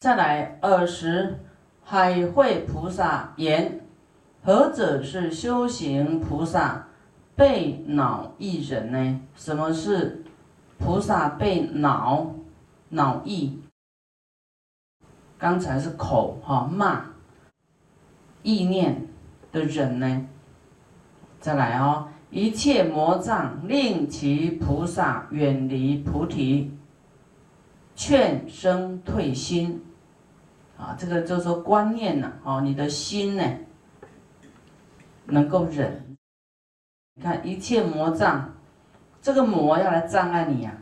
再来二十，海会菩萨言：何者是修行菩萨被恼一人呢？什么是菩萨被恼恼意？刚才是口哈骂意念的人呢？再来哦，一切魔障令其菩萨远离菩提，劝生退心。啊，这个就是说观念呐，哦，你的心呢，能够忍。你看一切魔障，这个魔要来障碍你呀，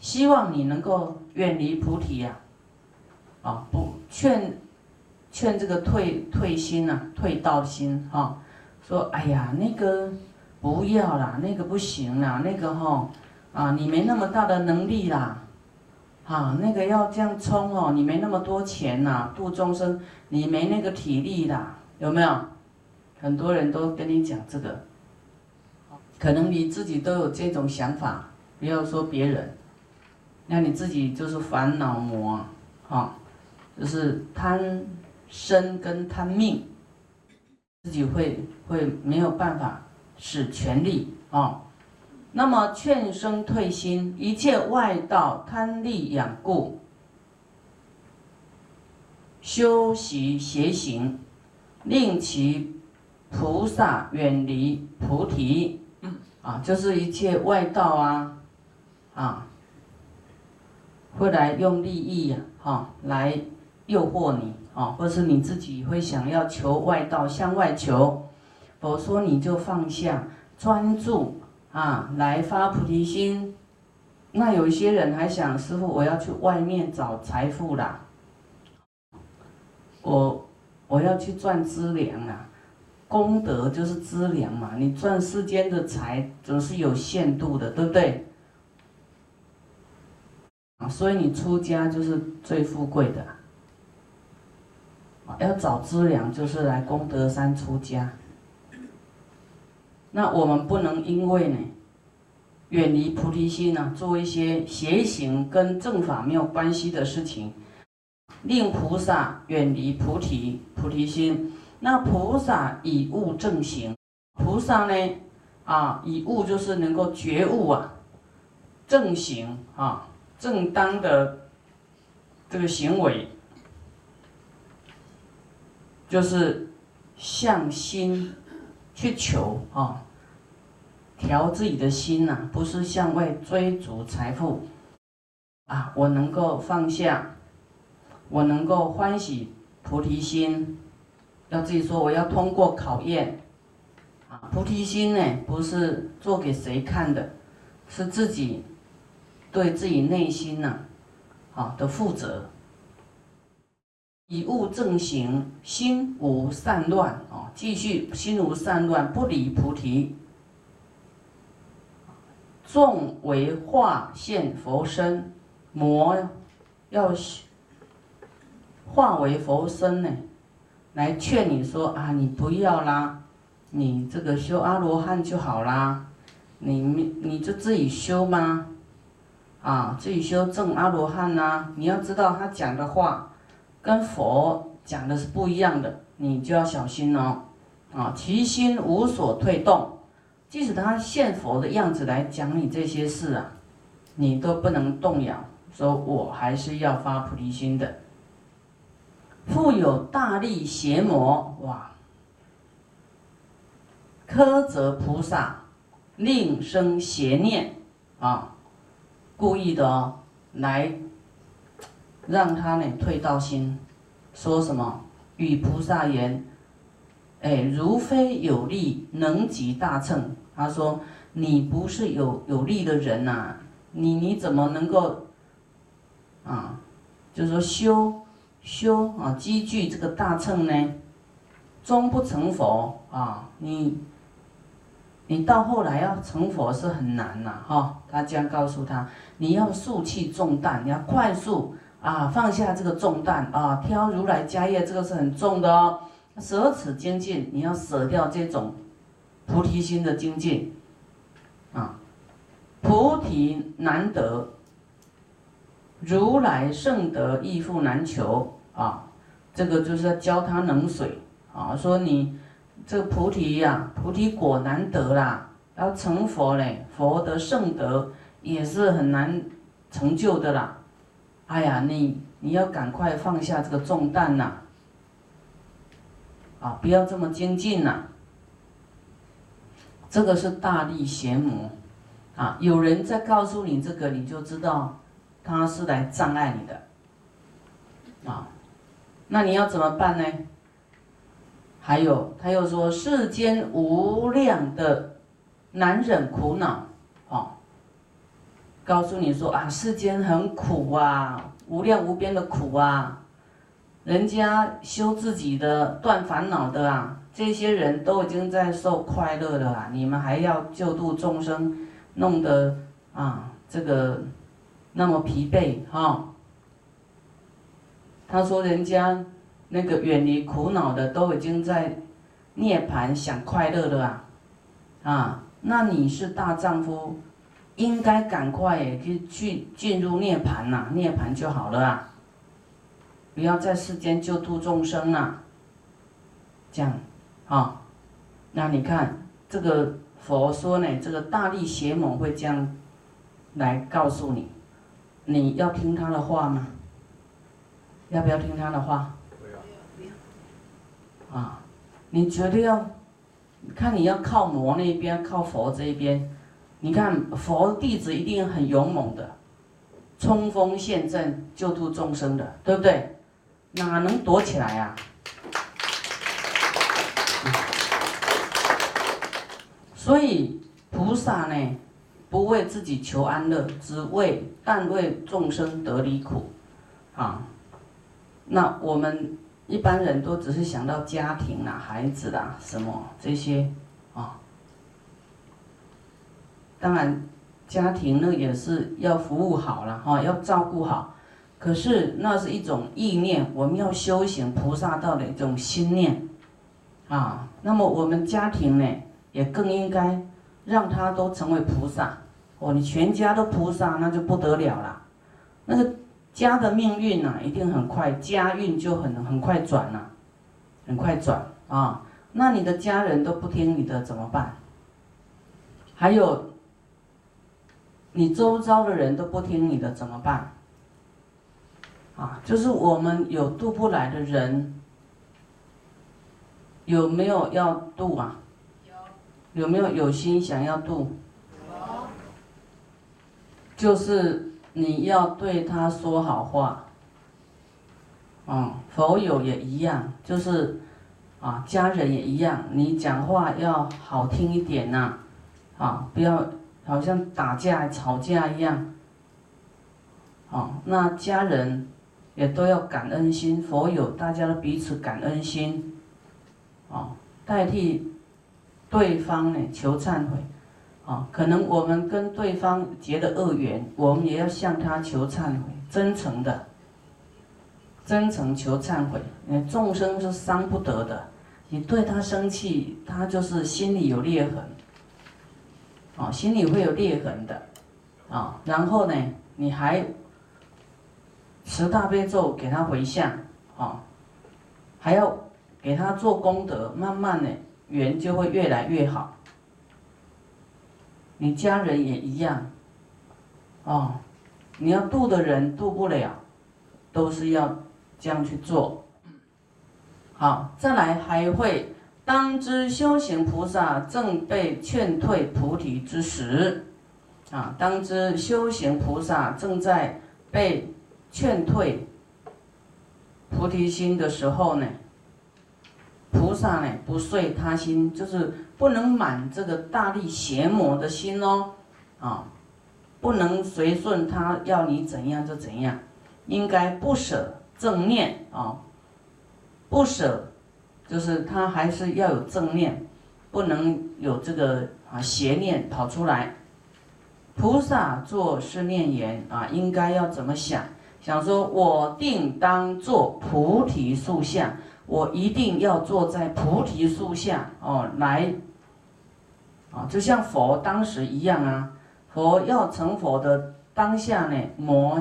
希望你能够远离菩提呀，啊，不劝劝这个退退心呐，退道心哈，说哎呀那个不要啦，那个不行啦，那个哈啊你没那么大的能力啦。啊，那个要这样冲哦，你没那么多钱呐，度众生你没那个体力啦，有没有？很多人都跟你讲这个，可能你自己都有这种想法，不要说别人，那你自己就是烦恼魔，哈，就是贪生跟贪命，自己会会没有办法使全力啊。那么劝生退心，一切外道贪利养故，修习邪行，令其菩萨远离菩提。啊，就是一切外道啊，啊，会来用利益呀，哈，来诱惑你啊，或是你自己会想要求外道向外求，佛说你就放下专注。啊，来发菩提心，那有一些人还想师傅，我要去外面找财富啦，我我要去赚资粮啊，功德就是资粮嘛，你赚世间的财总是有限度的，对不对？啊，所以你出家就是最富贵的，要找资粮就是来功德山出家。那我们不能因为呢，远离菩提心呢，做一些邪行跟正法没有关系的事情，令菩萨远离菩提菩提心。那菩萨以悟正行，菩萨呢，啊，以悟就是能够觉悟啊，正行啊，正当的这个行为，就是向心。去求啊，调自己的心呐，不是向外追逐财富啊。我能够放下，我能够欢喜菩提心，要自己说我要通过考验啊。菩提心呢，不是做给谁看的，是自己对自己内心呐，啊的负责。以物正行，心无散乱啊！继续心无散乱，不离菩提。众为化现佛身，魔要化为佛身呢，来劝你说啊，你不要啦，你这个修阿罗汉就好啦，你你就自己修吗？啊，自己修正阿罗汉呐！你要知道他讲的话。跟佛讲的是不一样的，你就要小心哦。啊，其心无所退动，即使他现佛的样子来讲你这些事啊，你都不能动摇，说我还是要发菩提心的。复有大力邪魔哇，苛责菩萨，令生邪念啊，故意的哦，来。让他呢退道心，说什么与菩萨言，哎，如非有力能及大乘。他说你不是有有力的人呐，你你怎么能够啊？就是说修修啊，积聚这个大乘呢，终不成佛啊！你你到后来要成佛是很难呐，哈！他将告诉他，你要速气重担，你要快速。啊，放下这个重担啊！挑如来家业，这个是很重的哦。舍此精进，你要舍掉这种菩提心的精进啊。菩提难得，如来圣德亦复难求。啊，这个就是要浇他冷水啊，说你这个菩提呀，菩提果难得啦，要成佛嘞，佛的圣德也是很难成就的啦。哎呀，你你要赶快放下这个重担呐，啊，不要这么精进呐。这个是大力邪魔，啊，有人在告诉你这个，你就知道他是来障碍你的，啊，那你要怎么办呢？还有他又说世间无量的难忍苦恼，告诉你说啊，世间很苦啊，无量无边的苦啊，人家修自己的断烦恼的啊。这些人都已经在受快乐了啊！你们还要救度众生，弄得啊这个那么疲惫哈。他说人家那个远离苦恼的都已经在涅槃享快乐了啊啊！那你是大丈夫，应该赶快也去去进入涅槃呐，涅槃就好了啊！不要在世间救度众生啊，这样。啊，那你看这个佛说呢，这个大力邪猛会这样来告诉你，你要听他的话吗？要不要听他的话？不要，不要。啊，你绝对要，看你要靠魔那边，靠佛这一边。你看佛弟子一定很勇猛的，冲锋陷阵救度众生的，对不对？哪能躲起来呀？所以菩萨呢，不为自己求安乐，只为但为众生得离苦，啊，那我们一般人都只是想到家庭啦、孩子啦什么这些啊。当然，家庭呢也是要服务好了哈，要照顾好。可是那是一种意念，我们要修行菩萨道的一种心念，啊，那么我们家庭呢？也更应该让他都成为菩萨哦！你全家都菩萨，那就不得了了。那个家的命运呐，一定很快，家运就很很快转呐，很快转啊！那你的家人都不听你的怎么办？还有，你周遭的人都不听你的怎么办？啊，就是我们有渡不来的人，有没有要渡啊？有没有有心想要度？有。就是你要对他说好话。嗯，佛友也一样，就是啊，家人也一样，你讲话要好听一点呐，啊，不要好像打架吵架一样。啊，那家人也都要感恩心，佛友大家都彼此感恩心，啊，代替。对方呢求忏悔，啊，可能我们跟对方结的恶缘，我们也要向他求忏悔，真诚的，真诚求忏悔。众生是伤不得的，你对他生气，他就是心里有裂痕，啊，心里会有裂痕的，啊，然后呢，你还持大悲咒给他回向，啊，还要给他做功德，慢慢的。缘就会越来越好，你家人也一样，哦，你要渡的人渡不了，都是要这样去做。好，再来还会当知修行菩萨正被劝退菩提之时，啊，当知修行菩萨正在被劝退菩提心的时候呢？菩萨呢，不遂他心，就是不能满这个大力邪魔的心哦，啊，不能随顺他要你怎样就怎样，应该不舍正念啊，不舍，就是他还是要有正念，不能有这个啊邪念跑出来。菩萨做是念言啊，应该要怎么想？想说我定当做菩提树下。我一定要坐在菩提树下哦，来，啊，就像佛当时一样啊。佛要成佛的当下呢，魔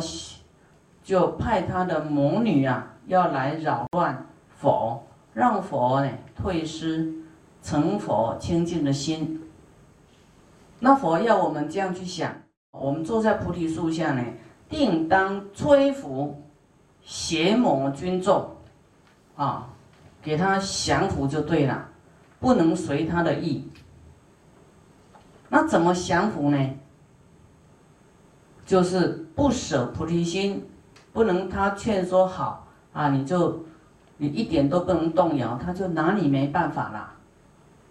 就派他的魔女啊要来扰乱佛，让佛呢退失成佛清净的心。那佛要我们这样去想，我们坐在菩提树下呢，定当摧伏邪魔军众，啊，给他降服就对了，不能随他的意。那怎么降服呢？就是不舍菩提心，不能他劝说好啊，你就你一点都不能动摇，他就拿你没办法啦。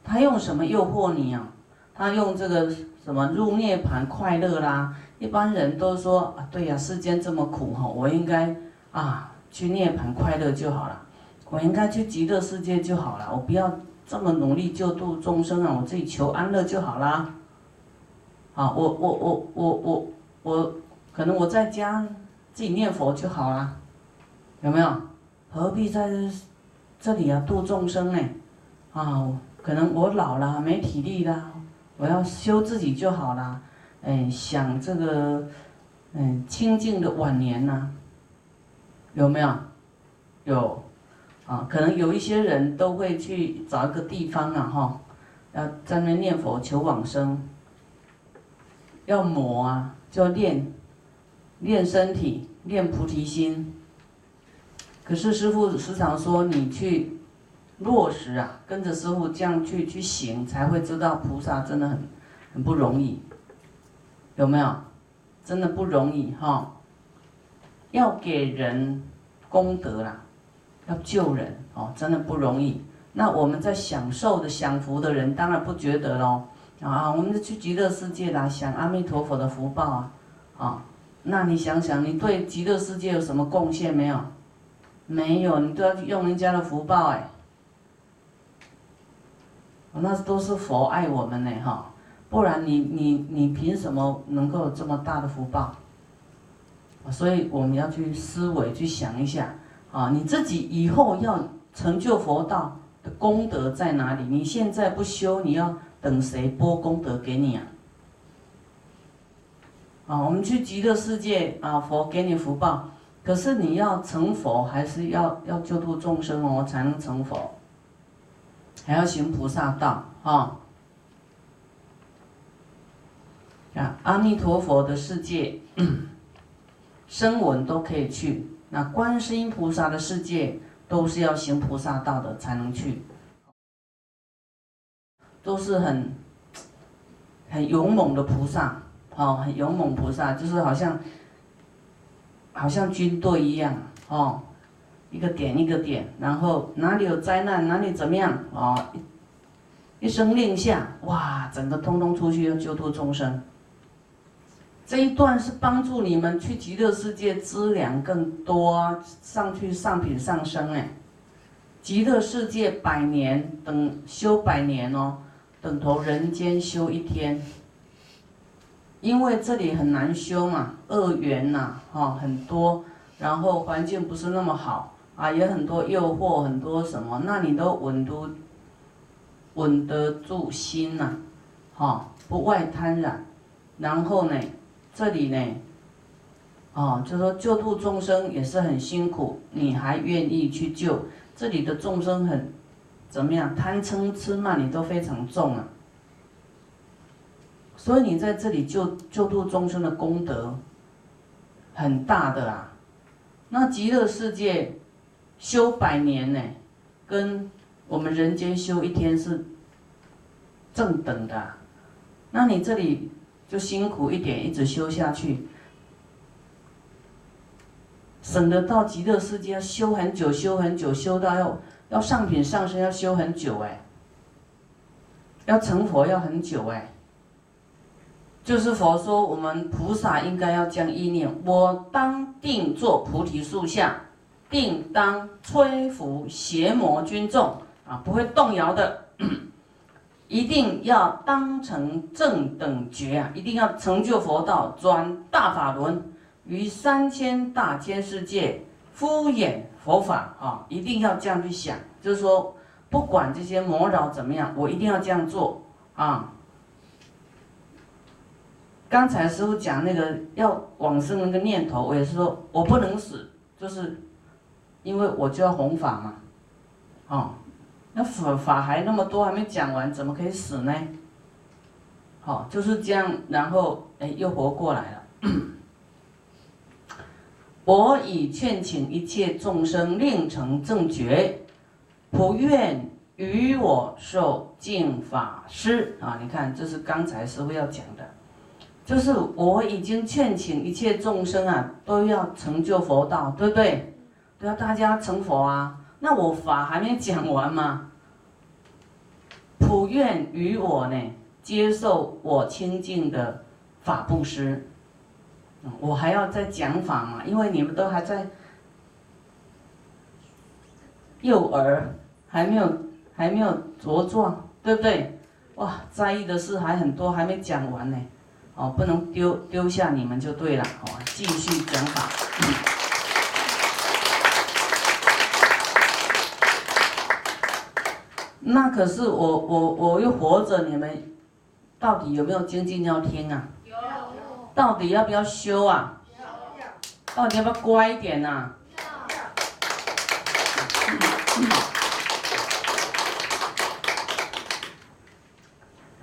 他用什么诱惑你啊？他用这个什么入涅盘快乐啦？一般人都说啊，对呀，世间这么苦哈，我应该啊去涅盘快乐就好了，我应该去极乐世界就好了，我不要这么努力救度众生啊，我自己求安乐就好啦。啊，我我我我我我，可能我在家自己念佛就好了，有没有？何必在这里啊度众生呢？啊，可能我老了没体力了，我要修自己就好了。哎，想这个嗯清净的晚年呐，有没有？有，啊，可能有一些人都会去找一个地方啊，哈，要在那念佛求往生。要磨啊，就要练，练身体，练菩提心。可是师傅时常说，你去落实啊，跟着师傅这样去去行，才会知道菩萨真的很很不容易，有没有？真的不容易哈。要给人功德啦，要救人哦，真的不容易。那我们在享受的享福的人，当然不觉得喽。啊，我们去极乐世界啦，享阿弥陀佛的福报啊，啊，那你想想，你对极乐世界有什么贡献没有？没有，你都要用人家的福报哎。那都是佛爱我们呢哈，不然你你你凭什么能够有这么大的福报？所以我们要去思维去想一下啊，你自己以后要成就佛道的功德在哪里？你现在不修，你要。等谁播功德给你啊？啊，我们去极乐世界啊，佛给你福报，可是你要成佛，还是要要救度众生哦，才能成佛，还要行菩萨道啊。啊，阿弥陀佛的世界，声闻都可以去，那观世音菩萨的世界，都是要行菩萨道的才能去。都是很很勇猛的菩萨，哦，很勇猛菩萨，就是好像好像军队一样，哦，一个点一个点，然后哪里有灾难，哪里怎么样，哦，一声令下，哇，整个通通出去要救度众生。这一段是帮助你们去极乐世界资粮更多，上去上品上升哎，极乐世界百年等修百年哦。等同人间修一天，因为这里很难修嘛，恶缘呐，哈，很多，然后环境不是那么好啊，也很多诱惑，很多什么，那你都稳都稳得住心呐，哈，不外贪染，然后呢，这里呢，哦，就说救度众生也是很辛苦，你还愿意去救，这里的众生很。怎么样？贪嗔痴慢你都非常重啊，所以你在这里救救度众生的功德很大的啊。那极乐世界修百年呢，跟我们人间修一天是正等的。那你这里就辛苦一点，一直修下去，省得到极乐世界要修很久，修很久，修到要。要上品上身要修很久哎，要成佛要很久哎。就是佛说，我们菩萨应该要将意念，我当定坐菩提树下，定当摧伏邪魔军众啊，不会动摇的，一定要当成正等觉啊，一定要成就佛道，转大法轮，于三千大千世界敷衍。佛法啊，一定要这样去想，就是说，不管这些魔扰怎么样，我一定要这样做啊。刚才师傅讲那个要往生那个念头，我也是说我不能死，就是因为我就要弘法嘛，哦，那法法还那么多还没讲完，怎么可以死呢？好，就是这样，然后哎又活过来了。我已劝请一切众生令成正觉，不愿与我受净法师啊！你看，这是刚才师傅要讲的，就是我已经劝请一切众生啊，都要成就佛道，对不对？都要大家成佛啊！那我法还没讲完嘛，普愿与我呢接受我清净的法布施。我还要再讲法嘛，因为你们都还在幼儿，还没有还没有茁壮，对不对？哇，在意的事还很多，还没讲完呢。哦，不能丢丢下你们就对了。哦，继续讲法。那可是我我我又活着，你们到底有没有精进要听啊？到底要不要修啊？到底要不要乖一点呐？啊，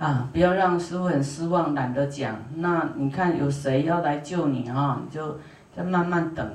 啊不要让师傅很失望，懒得讲。那你看有谁要来救你啊？你就再慢慢等。